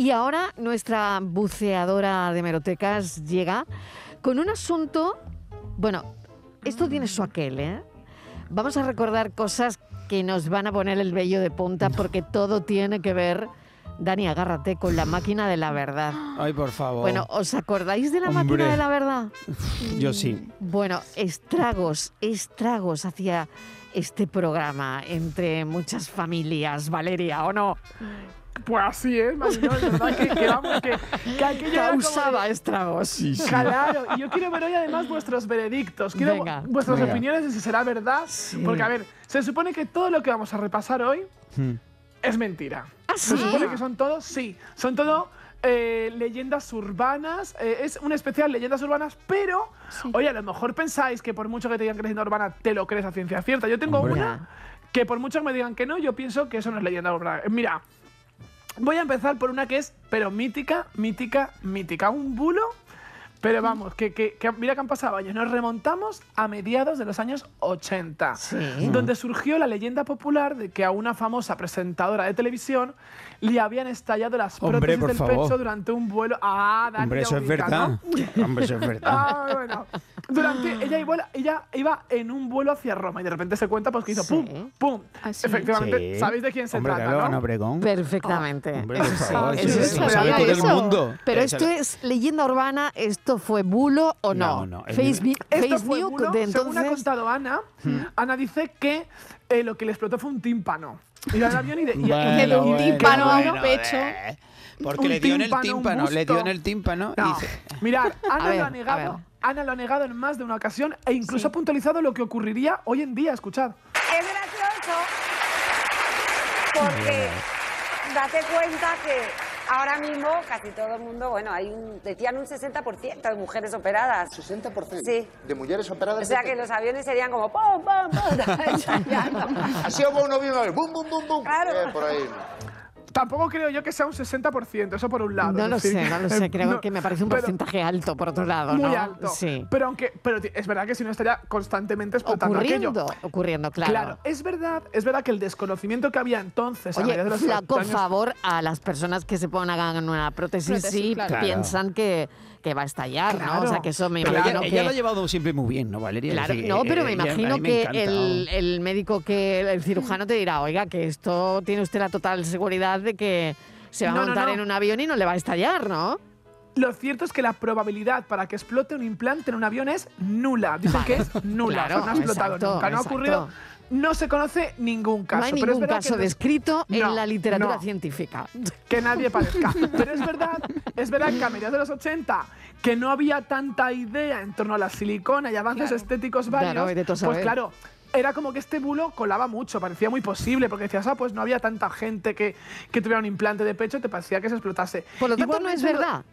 Y ahora nuestra buceadora de merotecas llega con un asunto, bueno, esto tiene su aquel, ¿eh? Vamos a recordar cosas que nos van a poner el vello de punta porque todo tiene que ver, Dani, agárrate, con la máquina de la verdad. Ay, por favor. Bueno, ¿os acordáis de la Hombre. máquina de la verdad? yo sí. Bueno, estragos, estragos hacia este programa entre muchas familias, Valeria, ¿o no? Pues así es, Mariló, de verdad que, que vamos, que, que de- estragos. Sí, sí. Claro, y yo quiero ver hoy además vuestros veredictos. Quiero Venga. vuestras Venga. opiniones de si será verdad. Porque, a ver, se supone que todo lo que vamos a repasar hoy Hmm. es mentira. ¿Ah, Se sí? supone que son todos, sí, son todo eh, leyendas urbanas. eh, es un especial leyendas urbanas, pero, oye, a lo mejor pensáis que por mucho que te digan que es leyenda urbana, te lo crees a ciencia cierta. Yo tengo Hombre. una que por mucho que me digan que no, yo pienso que eso no es leyenda urbana. Mira, voy a empezar por una que es, pero mítica, mítica, mítica. Un bulo. Pero vamos, que, que- que mira que han pasado años. Nos remontamos a mediados de los años 80 Sí. donde surgió la leyenda popular de que a una famosa presentadora de televisión le habían estallado las prótesis del favor. pecho durante un vuelo. Ah, Dani Hombre, eso es verdad. ¿no? Hombre, eso es verdad. Ah, bueno. Durante, ella, iba, ella iba en un vuelo hacia Roma y de repente se cuenta pues, que hizo Sí. pum, pum. Ah, sí. Efectivamente, Sí. ¿sabéis de quién se Hombre, trata, claro, no? Ana Obregón. Perfectamente. Hombre, Eso sí, eso eso el mundo. Pero esto es leyenda urbana, esto fue bulo o no. No, no, Facebook, Esto Facebook fue bulo, de según ha contado Ana, Ana dice que eh, lo que le explotó fue un tímpano. Iba en avión y de, y- y Bueno, de un bueno, tímpano a un pecho. eh, Porque Un le dio en el tímpano, le dio en el tímpano y mirad, Ana lo ha negado. Ana lo ha negado en más de una ocasión e incluso Sí. ha puntualizado lo que ocurriría hoy en día. Escuchad. Es gracioso porque date cuenta que ahora mismo casi todo el mundo, bueno, hay un, decían un 60% de mujeres operadas. 60% Sí. de mujeres operadas. O sea que los aviones serían como pum, pum, pum. Así hubo uno bien, bum, bum, bum, bum. Claro. Eh, por ahí. Tampoco creo yo que sea un 60%, eso por un lado. No lo decir, sé, no lo sé. Creo no, que me parece un pero porcentaje alto, por otro lado, Muy ¿no? alto. Sí. Pero aunque pero es verdad que si no estaría constantemente explotando aquello. Ocurriendo, ocurriendo, claro. Claro, es verdad, es verdad que el desconocimiento que había entonces a Oye, mediados de los flaco años- favor a las personas que se pongan una prótesis, Prótesis, sí, claro. Claro. piensan que, que va a estallar, ¿no? O sea, que eso me Pero imagino ella, que... ella lo ha llevado siempre muy bien, ¿no, Valeria? Claro, Sí, no, pero me eh, imagino me que encanta. el, el médico, que el cirujano te dirá, oiga, que esto tiene usted la total seguridad de que se va a No, montar no. en un avión y no le va a estallar, ¿no? Lo cierto es que la probabilidad para que explote un implante en un avión es nula. Dicen que es nula. Claro, o sea, no ha explotado exacto, nunca. No ha exacto. No se conoce ningún caso. no hay pero es ningún verdad caso que, descrito en la literatura no. científica. que nadie parezca. Pero es verdad, es verdad que a mediados de los 80, que no había tanta idea en torno a la silicona y avances Claro. estéticos varios, Claro, pues claro, era como que este bulo colaba mucho, parecía muy posible, porque decías, ah, pues no había tanta gente que, que tuviera un implante de pecho, te parecía que se explotase. Por lo tanto, no es verdad.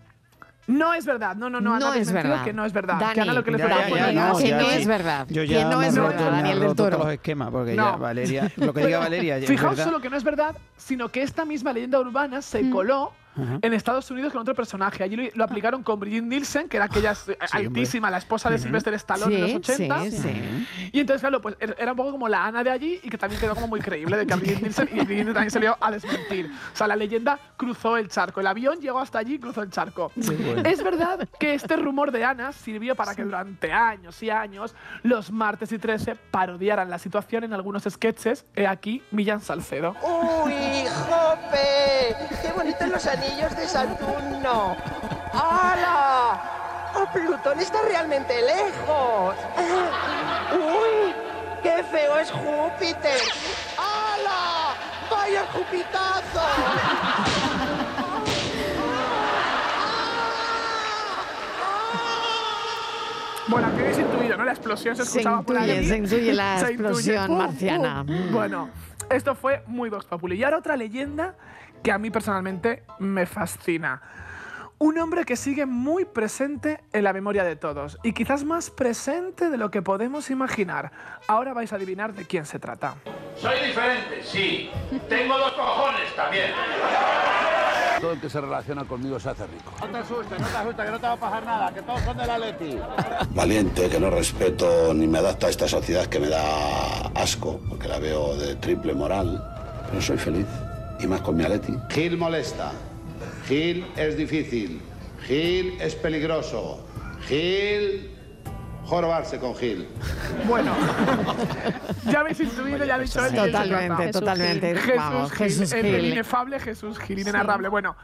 No es verdad, no, no, no, Ana No es verdad. que no es verdad. Dani, que Ana lo que le Ya, ya, ya, no, que ya, no es verdad. Yo Que ya no me es verdad, roto- Daniel del Toro. los esquemas, porque No. ya, Valeria, lo que diga Valeria, Fijaos solo que no es verdad, sino que esta misma leyenda urbana se coló en Estados Unidos con otro personaje. Allí lo, lo aplicaron con Brigitte Nielsen, que era aquella altísima, la esposa de Sylvester Stallone en los Sí, 80. sí, sí. Y entonces, claro, pues er- era un poco como la Ana de allí y que también quedó como muy creíble de que a Brigitte Nielsen y Brigitte Nielsen también salió a desmentir. O sea, la leyenda cruzó el charco. El avión llegó hasta allí y cruzó el charco. Es verdad que este rumor de Ana sirvió para que durante años y años los martes y 13 parodiaran la situación en algunos sketches. He aquí Millán Salcedo. ¡Uy, Jope! ¡Qué los anillos de Saturno! ¡Hala! ¡Oh, Plutón está realmente lejos! ¡Uy! ¡Qué feo es Júpiter! ¡Hala! ¡Vaya Jupitazo! Bueno, que habéis intuido, ¿no? La explosión se Se escuchaba por intuye, ahí. se intuye la Se explosión ¡Pum, marciana. Bueno, esto fue muy Vox Populi. Y ahora otra leyenda que a mí personalmente me fascina. Un hombre que sigue muy presente en la memoria de todos y quizás más presente de lo que podemos imaginar. Ahora vais a adivinar de quién se trata. Soy diferente, sí. Tengo dos cojones también. Todo el que se relaciona conmigo se hace rico. No te asustes, no te asustes, que no te va a pasar nada, que todos son de la Leti. Valiente, que no respeto ni me adapta a esta sociedad que me da asco, porque la veo de triple moral. Pero soy feliz, y más con mi Aleti. Gil molesta. Gil es difícil. Gil es peligroso. Gil... Jorobarse con Gil. Bueno, ya habéis intuido, ya ha dicho Totalmente, totalmente. Jesús Vamos, Gil, Jesús el, el Gil. inefable Jesús Gil, inenarrable. Bueno,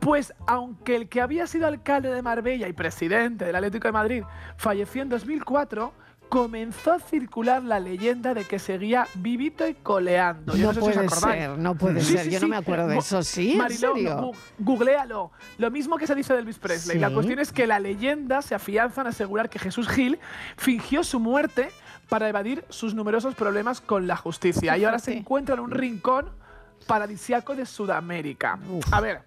pues aunque el que había sido alcalde de Marbella y presidente del Atlético de Madrid falleció en 2004, comenzó a circular la leyenda de que seguía vivito y coleando. Yo No no, sé si os puede ser, no puede Sí, ser. sí, Yo no me acuerdo de eso. ¿Sí? ¿En Mariló, serio? gu- googlealo. Lo mismo que se dice de Elvis Presley. La cuestión es que la leyenda se afianza en asegurar que Jesús Gil fingió su muerte para evadir sus numerosos problemas con la justicia. Y ahora se encuentra en un rincón paradisiaco de Sudamérica. A ver.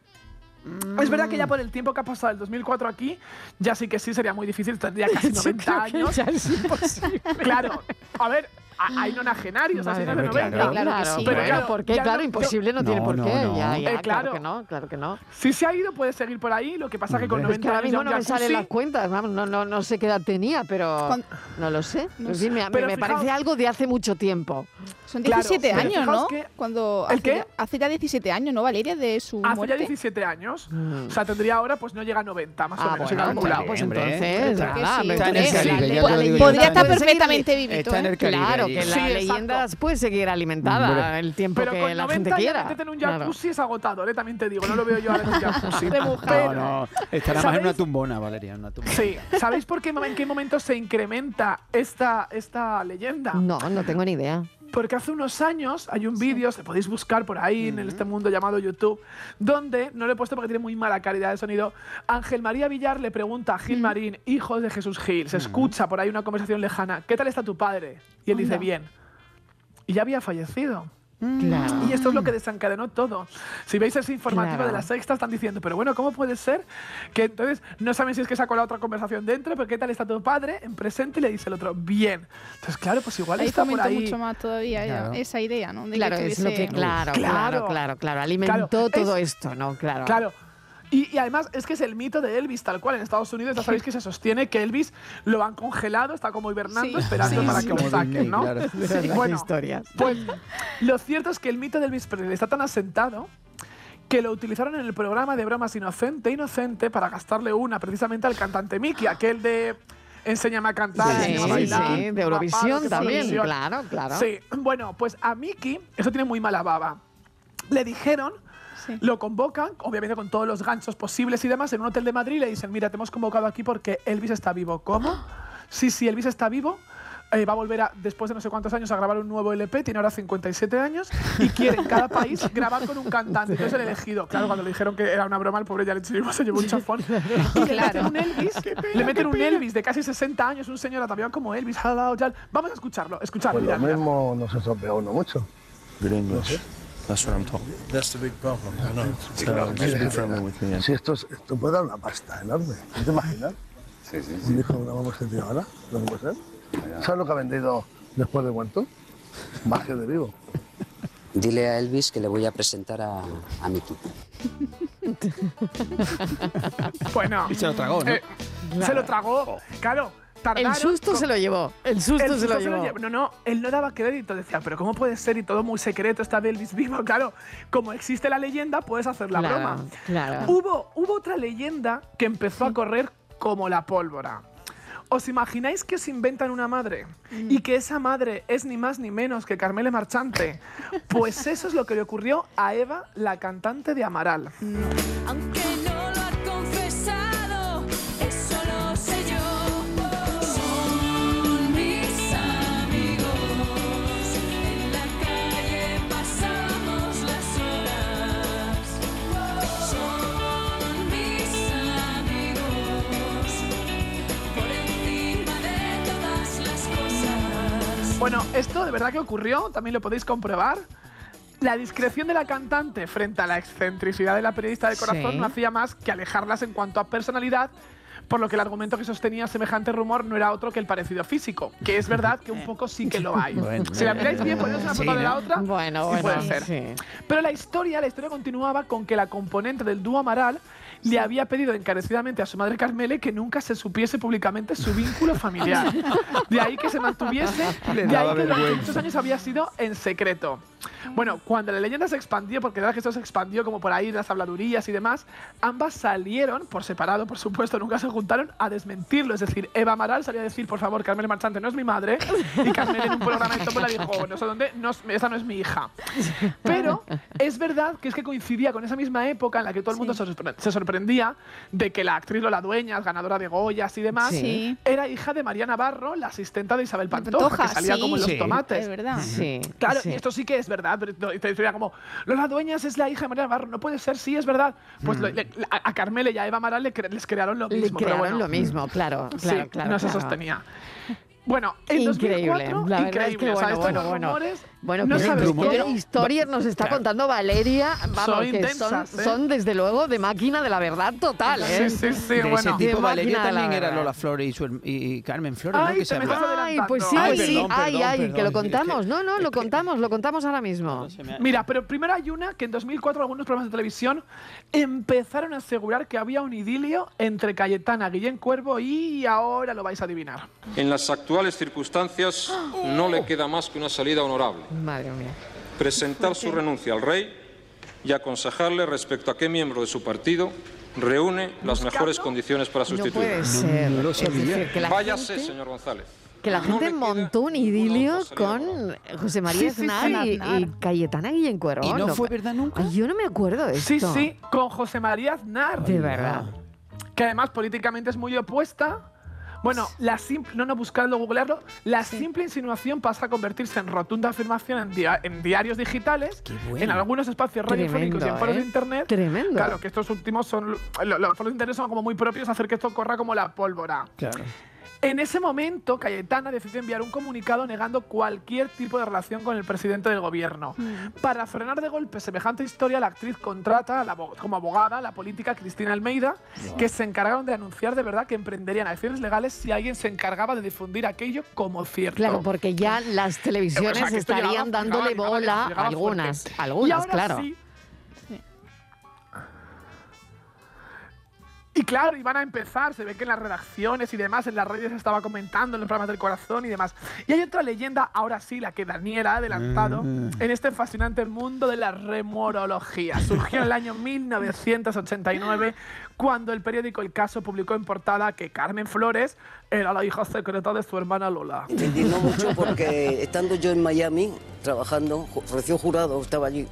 Es verdad que ya por el tiempo que ha pasado el 2004 aquí, ya sí que sí sería muy difícil, tendría casi Yo 90 creo que años. ya es imposible. Claro, a ver, hay nonagenarios, así de Madre mía, 90. claro que sí. Pero Bueno, claro, ¿por qué? Claro, no- imposible no, tiene No, por no, qué. no. Ya, ya, Eh, claro. claro. que no, claro que no. Si se ha ido, puede seguir por ahí. Lo que pasa es que con Hombre. 90 Es que ahora mismo ya no me salen las cuentas, vamos, no, no, no sé qué edad tenía, pero no lo sé. No En sé. fin, me, Pero me fijaos- parece algo de hace mucho tiempo. Son Claro, 17 pero años, ¿no? que- Cuando ¿El hace, qué? ya- hace ya 17 años, ¿no, Valeria? De su Hace muerte. ya 17 años. Mm. O sea, tendría ahora, pues no llega a 90, más o Ah, menos. he bueno, calculado. pues entonces, me. Podría estar perfectamente ali- vivito. Está en ¿eh? Claro. Que Sí, la exacto. leyenda puede seguir alimentada Hombre. el tiempo Pero que con la 90 gente quiera. en un Claro. jacuzzi es agotador, ¿eh? también te digo. No lo veo yo ahora en un jacuzzi. De mujer. Pero- No, no. Estará más en una ¿Sabéis? tumbona, Valeria. en una tumbona. Sí. ¿Sabéis por qué, en qué momento se incrementa esta, esta leyenda? No, no tengo ni idea. Porque hace unos años hay un vídeo, se podéis buscar por ahí en este mundo llamado YouTube, donde, no lo he puesto porque tiene muy mala calidad de sonido, Ángel María Villar le pregunta a Gil Marín, hijo de Jesús Gil, se escucha por ahí una conversación lejana, ¿qué tal está tu padre? Y él dice, bien. Y ya había fallecido. Claro. Y esto es lo que desencadenó todo. Si veis ese informativo Claro. de la sexta, están diciendo, pero bueno, ¿cómo puede ser que entonces no saben si es que sacó la otra conversación dentro, pero qué tal está tu padre en presente? Y le dice el otro, bien. Entonces, claro, pues igual Ahí está por ahí. mucho más todavía ya Claro. esa idea, ¿no? De que Claro, es lo que, claro, Claro. claro, claro, claro, alimentó Claro, todo es- esto, ¿no? Claro. Claro. Y, y además es que es el mito de Elvis, tal cual. En Estados Unidos ya sabéis que se sostiene que Elvis lo han congelado, está como hibernando, Sí, esperando sí, para sí. que lo saquen, ¿no? claro. Bueno, historias. Pues lo cierto es que el mito de Elvis Presley está tan asentado que lo utilizaron en el programa de bromas Inocente Inocente para gastarle una precisamente al cantante Mickey, aquel de Enséñame a cantar, Sí, enséñame a sí, bailar, sí, de Eurovisión también, Eurovisión. claro, claro. Sí, bueno, pues a Mickey eso tiene muy mala baba. Le dijeron Sí. lo convocan, obviamente con todos los ganchos posibles y demás, en un hotel de Madrid y le dicen, mira, te hemos convocado aquí porque Elvis está vivo. ¿Cómo? Sí, sí, Elvis está vivo. eh, va a volver a, después de no sé cuántos años a grabar un nuevo LP, tiene ahora 57 años y quiere en cada país grabar con un cantante. Entonces el elegido, claro, cuando le dijeron que era una broma, el pobre ya le chivó, se llevó un chafón. Y le meten un Elvis, le meten un Elvis de casi 60 años, un señor ataviado como Elvis. Vamos a escucharlo, escuchar, Pues mira, lo mira. mismo nos estropea uno mucho. English. That's what I'm talking. That's the big problem. I know. So just be friendly with me. Si esto, es- esto puede dar una pasta enorme. ¿No te imaginas? Sí, sí, Un hijo de una mamá tío ahora, lo que puede ser. ¿Sabes lo que ha vendido después de muerto? Magia de vivo. Dile a Elvis que le voy a presentar a, a Mickey. Bueno. Y se lo tragó, ¿no? Eh, Se lo tragó, claro. Tardaron, El susto se lo llevó. El susto El se lo llevó. No, no, él no daba crédito. Decía, pero ¿cómo puede ser? Y todo muy secreto, está Elvis vivo. Claro, como existe la leyenda, puedes hacer la Claro, broma. claro. Hubo, hubo otra leyenda que empezó a correr como la pólvora. ¿Os imagináis que os inventan una madre y que esa madre es ni más ni menos que Carmele Marchante? Pues eso es lo que le ocurrió a Eva, la cantante de Amaral. Aunque Bueno, esto de verdad que ocurrió, también lo podéis comprobar. La discreción de la cantante frente a la excentricidad de la periodista de corazón Sí. no hacía más que alejarlas en cuanto a personalidad, por lo que el argumento que sostenía semejante rumor no era otro que el parecido físico, que es verdad que un poco sí que lo hay. Bueno, si la miráis bien, ponéis una sí, foto de la otra, Bueno, bueno, puede ser. sí. Pero la historia, la historia continuaba con que la componente del dúo Amaral le había pedido encarecidamente a su madre Carmele que nunca se supiese públicamente su vínculo familiar. De ahí que se mantuviese, de ahí que durante muchos años había sido en secreto. Bueno, cuando la leyenda se expandió, porque la verdad que esto se expandió como por ahí, las habladurías y demás, ambas salieron, por separado, por supuesto, nunca se juntaron, a desmentirlo. Es decir, Eva Amaral salió a decir, por favor, Carmen Marchante no es mi madre, y Carmen en un programa de Tómbola dijo, no sé dónde, no, esa no es mi hija. Pero es verdad que es que coincidía con esa misma época en la que todo el mundo se, sorpre- se sorprendía de que la actriz Lola Dueñas, ganadora de Goyas y demás, Sí. era hija de María Navarro, la asistenta de Isabel Pantoja, Pantoja, que salía sí. como en los Sí. tomates. Es verdad. Sí. Claro, sí. y esto sí que es verdad. te- te decía como, Lola Dueñas es la hija de María Navarro, no puede ser, sí, es verdad. Pues lo- le- a, a Carmela y a Eva Amaral le cre- les crearon lo Le mismo. pero crearon bueno. lo mismo, claro, claro, sí, claro. no se sostenía. Bueno, en Increíble, 2004, la verdad es que increíble. o sea, bueno, bueno, bueno. rumores, Bueno, no qué, sabes qué historias nos está Claro. contando Valeria. Vamos, Son que intensas, son, ¿eh? son desde luego de máquina de la verdad total, ¿eh? Sí, sí, sí, de bueno. ese De tipo, Valeria de también era. Lola Flores y, y- Carmen Flores, Ay, ¿no? Que se Ay, pues sí, Ay, sí. perdón, ay, perdón, ay, que lo que- contamos. No, no, lo contamos, lo contamos ahora mismo. Mira, pero primero hay una que en 2004 algunos programas de televisión empezaron a asegurar que había un idilio entre Cayetana, Guillén Cuervo y ahora lo vais a adivinar. En las actuales circunstancias no le queda más que una salida honorable. Madre mía. Presentar su renuncia al rey y aconsejarle respecto a qué miembro de su partido reúne las mejores condiciones para No sustituirlo. puede ser. no lo Es decir, que la Váyase, gente- señor González. Que la gente montó un idilio con José María Sí, sí, Aznar sí. y, y Cayetana Guillén Cuervo. ¿Y no fue verdad nunca? Ay, yo no me acuerdo de Sí, esto. sí, con José María Aznar. De verdad. Que además políticamente es muy opuesta. Bueno, la simple, no, no, buscarlo, googlearlo. La simple insinuación pasa a convertirse en rotunda afirmación en, dia- en diarios digitales, bueno. en algunos espacios radiofónicos y en foros ¿eh? de internet. Tremendo. Claro, que estos últimos son. lo- Los foros de internet son como muy propios a hacer que esto corra como la pólvora. Claro. En ese momento, Cayetana decidió enviar un comunicado negando cualquier tipo de relación con el presidente del gobierno. Para frenar de golpe semejante historia, la actriz contrata a la como abogada a la política Cristina Almeida, que se encargaron de anunciar de verdad que emprenderían acciones legales si alguien se encargaba de difundir aquello como cierto. Claro, porque ya las televisiones O sea, que esto estarían llegaba- dándole llegaba- bola, llegaba- algunas, algunas, y ahora claro. sí, Y claro, iban a empezar, se ve que en las redacciones y demás, en las redes se estaba comentando, en los programas del corazón y demás. Y hay otra leyenda, ahora sí, la que Daniel ha adelantado, Mm. en este fascinante mundo de la remorología. Surgió en el año 1989, cuando el periódico El Caso publicó en portada que Carmen Flores era la hija secreta de su hermana Lola. Me indignó mucho porque estando yo en Miami trabajando, recién jurado, estaba allí,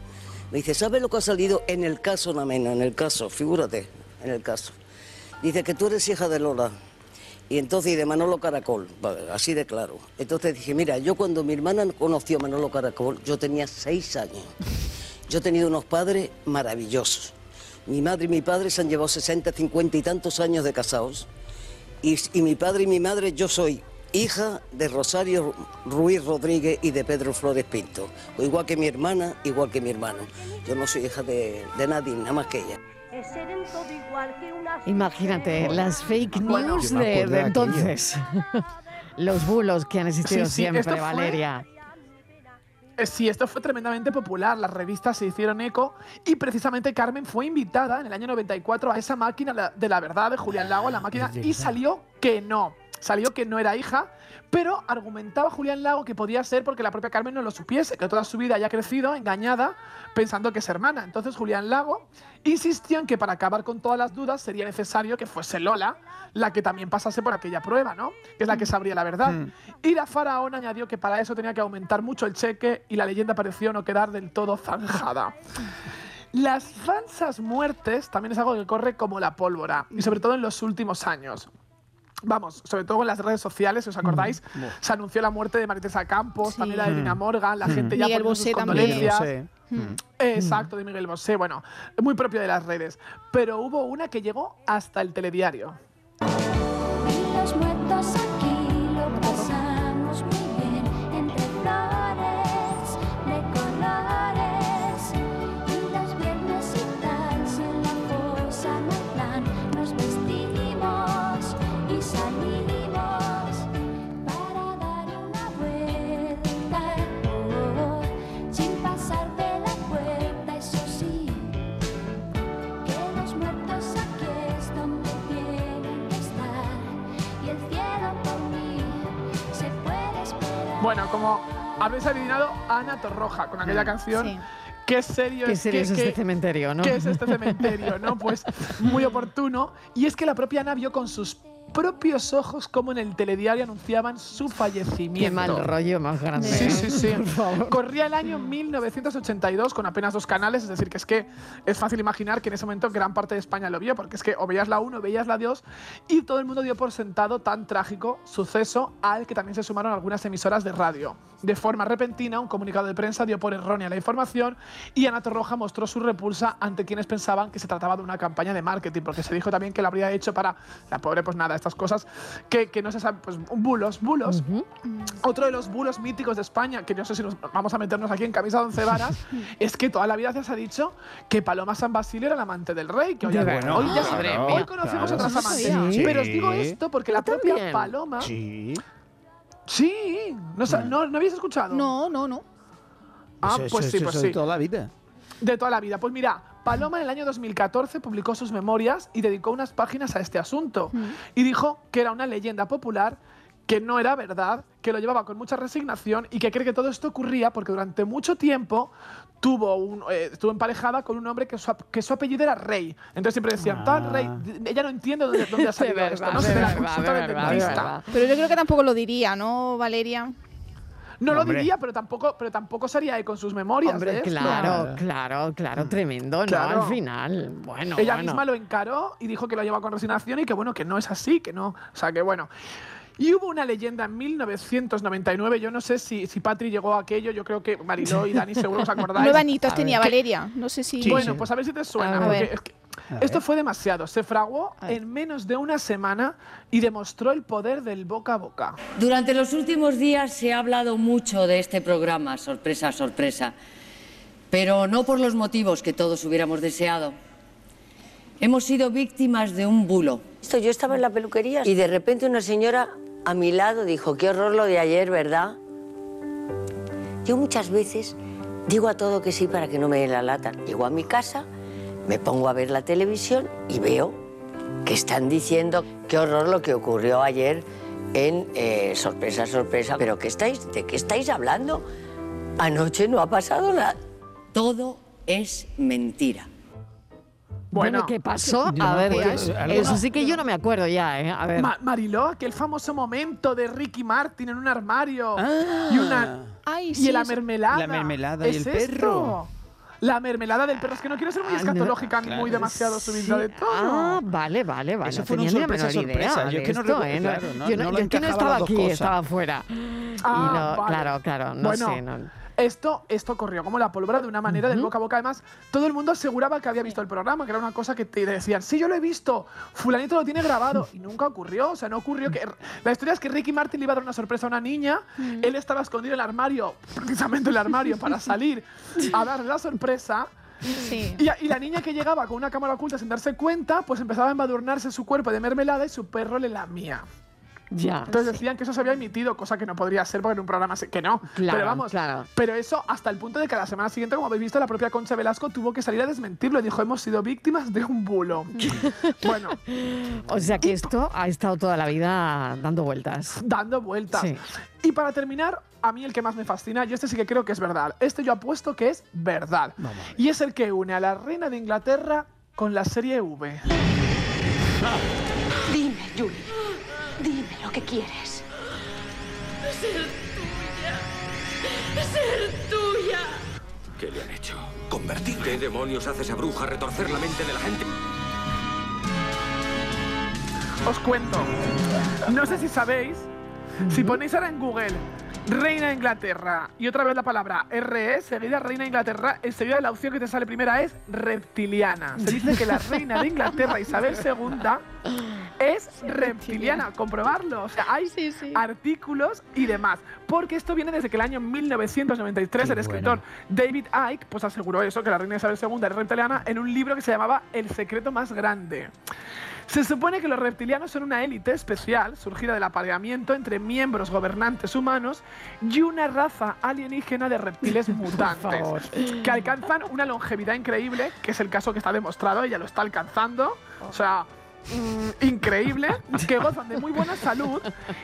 me dice, ¿sabes lo que ha salido en el caso Namena? En el caso, figúrate, en el caso. Dice que tú eres hija de Lola. Y entonces, y de Manolo Caracol, así de claro. Entonces dije, mira, yo cuando mi hermana conoció a Manolo Caracol, yo tenía seis años. Yo he tenido unos padres maravillosos. Mi madre y mi padre se han llevado 60, 50 y tantos años de casados. Y, y mi padre y mi madre, yo soy hija de Rosario Ruiz Rodríguez y de Pedro Flores Pinto. Igual que mi hermana, igual que mi hermano. Yo no soy hija de nadie, nada más que ella. Imagínate, las fake news de, entonces. Los bulos que han existido Sí, sí, siempre, fue- Valeria. Eh, Sí, esto fue tremendamente popular, las revistas se hicieron eco y precisamente Carmen fue invitada en el año 94 a esa máquina de la verdad de Julián Lago, a la máquina, y salió que no, salió que no era hija, pero argumentaba Julián Lago que podía ser porque la propia Carmen no lo supiese, que toda su vida haya crecido engañada pensando que es hermana. Entonces Julián Lago insistió en que para acabar con todas las dudas sería necesario que fuese Lola la que también pasase por aquella prueba, ¿no? Que es la que sabría la verdad. Y la faraón añadió que para eso tenía que aumentar mucho el cheque y la leyenda pareció no quedar del todo zanjada. Las falsas muertes también es algo que corre como la pólvora, y sobre todo en los últimos años. Vamos, sobre todo en las redes sociales, si os acordáis, se anunció la muerte de Maritesa Campos, también la de Dina Morgan, la gente ya Miguel poniendo sus Bosé condolencias. Exacto, de Miguel Bosé, bueno, muy propio de las redes. Pero hubo una que llegó hasta el telediario. Bueno, como habéis adivinado Ana Torroja con aquella canción. Sí. Qué serio Qué es serio qué- es este qué- cementerio, ¿no? ¿Qué es este cementerio? ¿no? Pues muy oportuno. Y es que la propia Ana vio con sus propios ojos cómo en el telediario anunciaban su fallecimiento. Qué mal rollo más grande. Sí, sí, sí. Por favor. Corría el año 1982 con apenas dos canales, es decir, que es que es fácil imaginar que en ese momento gran parte de España lo vio, porque es que o veías la 1 o veías la 2 y todo el mundo dio por sentado tan trágico suceso al que también se sumaron algunas emisoras de radio. De forma repentina, un comunicado de prensa dio por errónea la información y Ana Torroja mostró su repulsa ante quienes pensaban que se trataba de una campaña de marketing, porque se dijo también que la habría hecho para, la pobre, pues nada, estas cosas que, que no se saben, pues bulos, bulos. Otro de los bulos míticos de España, que no sé si nos vamos a meternos aquí en camisa de once varas, es que toda la vida se ha dicho que Paloma San Basilio era el amante del rey. Que hoy, De hoy ya Claro, hoy conocemos claro. otras amantes. Sí. Pero os digo esto porque la propia también. Paloma. Sí. Sí, no, sa- no, ¿no habéis escuchado? No, no, no. Ah, Eso- pues eso- sí, pues eso sí. de toda la vida. De toda la vida. Pues mira, Paloma en el año 2014 publicó sus memorias y dedicó unas páginas a este asunto. Y dijo que era una leyenda popular, que no era verdad, que lo llevaba con mucha resignación y que cree que todo esto ocurría porque durante mucho tiempo tuvo un, eh, estuvo emparejada con un hombre que su, ap- que su apellido era Rey. Entonces siempre decían, tal Rey. Ella no entiende dónde, dónde ha salido verdad, esto, no de verdad, consulta de verdad, de verdad. Pero yo creo que tampoco lo diría, ¿no, Valeria? No lo diría, pero tampoco, pero tampoco sería ahí con sus memorias. Hombre, esto. claro, claro, claro, tremendo, ¿no? Claro. Al final. Bueno, Ella bueno. misma lo encaró y dijo que lo lleva con resignación y que bueno, que no es así, que no. O sea, que bueno. Y hubo una leyenda en 1999, yo no sé si, si Patri llegó a aquello, yo creo que Mariló y Dani seguro os acordáis. Nueve anitos A tenía ver. Valeria. No sé si. bueno, pues a ver si te suena. A porque es que esto fue demasiado. Se fraguó en menos de una semana y demostró el poder del boca a boca. Durante los últimos días se ha hablado mucho de este programa, sorpresa, sorpresa, pero no por los motivos que todos hubiéramos deseado. Hemos sido víctimas de un bulo. Esto, yo estaba en la peluquería y de repente una señora a mi lado dijo, qué horror lo de ayer, ¿verdad? Yo muchas veces digo a todo que sí para que no me den la lata. Llego a mi casa, me pongo a ver la televisión y veo que están diciendo qué horror lo que ocurrió ayer en eh, Sorpresa, Sorpresa. ¿Pero qué estáis, de qué estáis hablando? Anoche no ha pasado nada. Todo es mentira. Bueno, ¿qué pasó? A ver, eso, eso sí que yo no me acuerdo ya, ¿eh? A ver. Ma- Mariló, aquel famoso momento de Ricky Martin en un armario Ah. y una Ay, y sí, la mermelada. La mermelada y ¿Es el esto? La mermelada del perro. Es que no quiero ser muy Ah, no. escatológica ni muy Claro. demasiado subida de todo. Ah, vale, vale, vale. Eso no fue un tenía ni la sorpresa, menor idea sorpresa. Yo de es que no esto, ¿eh? claro, no- yo no, no yo es que no estaba aquí, cosas. estaba fuera. Y Ah, no- vale. Claro, claro, no Bueno, sé. Esto, esto corrió como la pólvora de una manera del boca a boca. Además, todo el mundo aseguraba que había visto el programa, que era una cosa que te decían, sí, yo lo he visto, fulanito lo tiene grabado. Y nunca ocurrió, o sea, no ocurrió. que La historia es que Ricky Martin le iba a dar una sorpresa a una niña, él estaba escondido en el armario, precisamente en el armario, para salir a darle la sorpresa. Sí. Y, y la niña que llegaba con una cámara oculta sin darse cuenta, pues empezaba a embadurnarse su cuerpo de mermelada y su perro le lamía. Ya. Entonces decían que eso se había emitido, cosa que no podría ser porque en un programa se- que no. Claro, pero vamos, claro. pero eso hasta el punto de que a la semana siguiente, como habéis visto, la propia Concha Velasco tuvo que salir a desmentirlo y dijo, hemos sido víctimas de un bulo. bueno, O sea que esto ha estado toda la vida dando vueltas. dando vueltas. Sí. Y para terminar, a mí el que más me fascina, y este sí que creo que es verdad, este yo apuesto que es verdad. Y es el que une a la reina de Inglaterra con la serie V. Dime, Julie. Dime que quieres. Ser tuya. Ser tuya. ¿Qué le han hecho? Convertirle. ¿Qué demonios hace esa bruja retorcer la mente de la gente? Os cuento. No sé si sabéis, si ponéis ahora en Google Reina de Inglaterra y otra vez la palabra RE, seguida Reina de Inglaterra, enseguida la opción que te sale primera es reptiliana. Se dice que la Reina de Inglaterra Isabel II es reptiliana. Comprobarlo. O sea, hay artículos y demás. Porque esto viene desde que el año 1993 el escritor David Icke pues aseguró eso, que la Reina Isabel II era reptiliana en un libro que se llamaba El secreto más grande. Se supone que los reptilianos son una élite especial surgida del apareamiento entre miembros gobernantes humanos y una raza alienígena de reptiles mutantes que alcanzan una longevidad increíble, que es el caso que está demostrado, ella lo está alcanzando. O sea, mm, increíble, que gozan de muy buena salud,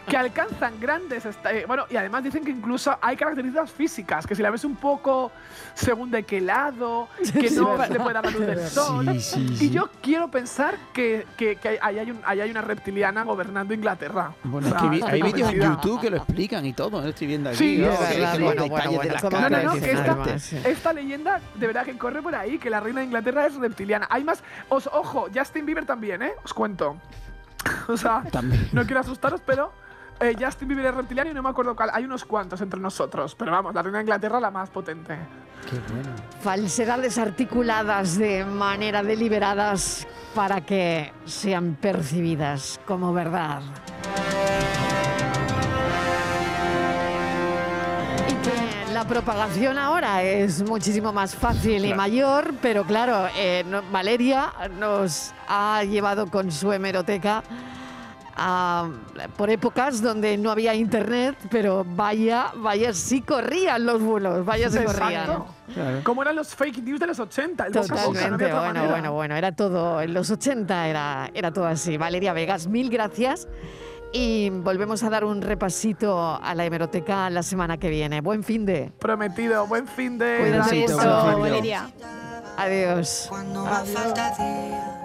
que alcanzan grandes... eh, bueno, y además dicen que incluso hay características físicas, que si la ves un poco según de qué lado, que Sí, no le puede dar la luz del sol. sí, Y yo quiero pensar que, que, que ahí, hay un- ahí hay una reptiliana gobernando Inglaterra. Bueno, O es que hay vídeos en. YouTube que lo explican y todo, ¿eh? estoy viendo aquí. Sí, ¿no? bueno, bueno, bueno, No, no, no, que esta leyenda de verdad que corre por ahí, que la reina de Inglaterra es reptiliana. Hay más, os, ojo, Justin Bieber también, ¿eh? Os cuento. o sea, También. no quiero asustaros, pero eh, Justin Bieber es reptiliano y no me acuerdo cuál. Hay unos cuantos entre nosotros, pero vamos, la reina de Inglaterra la más potente. Qué bueno. Falsedades articuladas de manera deliberadas para que sean percibidas como verdad. La propagación ahora es muchísimo más fácil y mayor, pero claro, eh, no- Valeria nos ha llevado con su hemeroteca a- por épocas donde no había internet, pero vaya, vaya, sí corrían los bulos, vaya, sí corrían. Exacto. Como eran los fake news de los 80, el boca a boca, no Totalmente, bueno, manera. bueno, bueno, era todo, en los 80 era, era todo así. Valeria Vegas, mil gracias. Y volvemos a dar un repasito a la hemeroteca la semana que viene. Buen fin de. Prometido, buen fin de... Cuídate. Adiós. Cuando día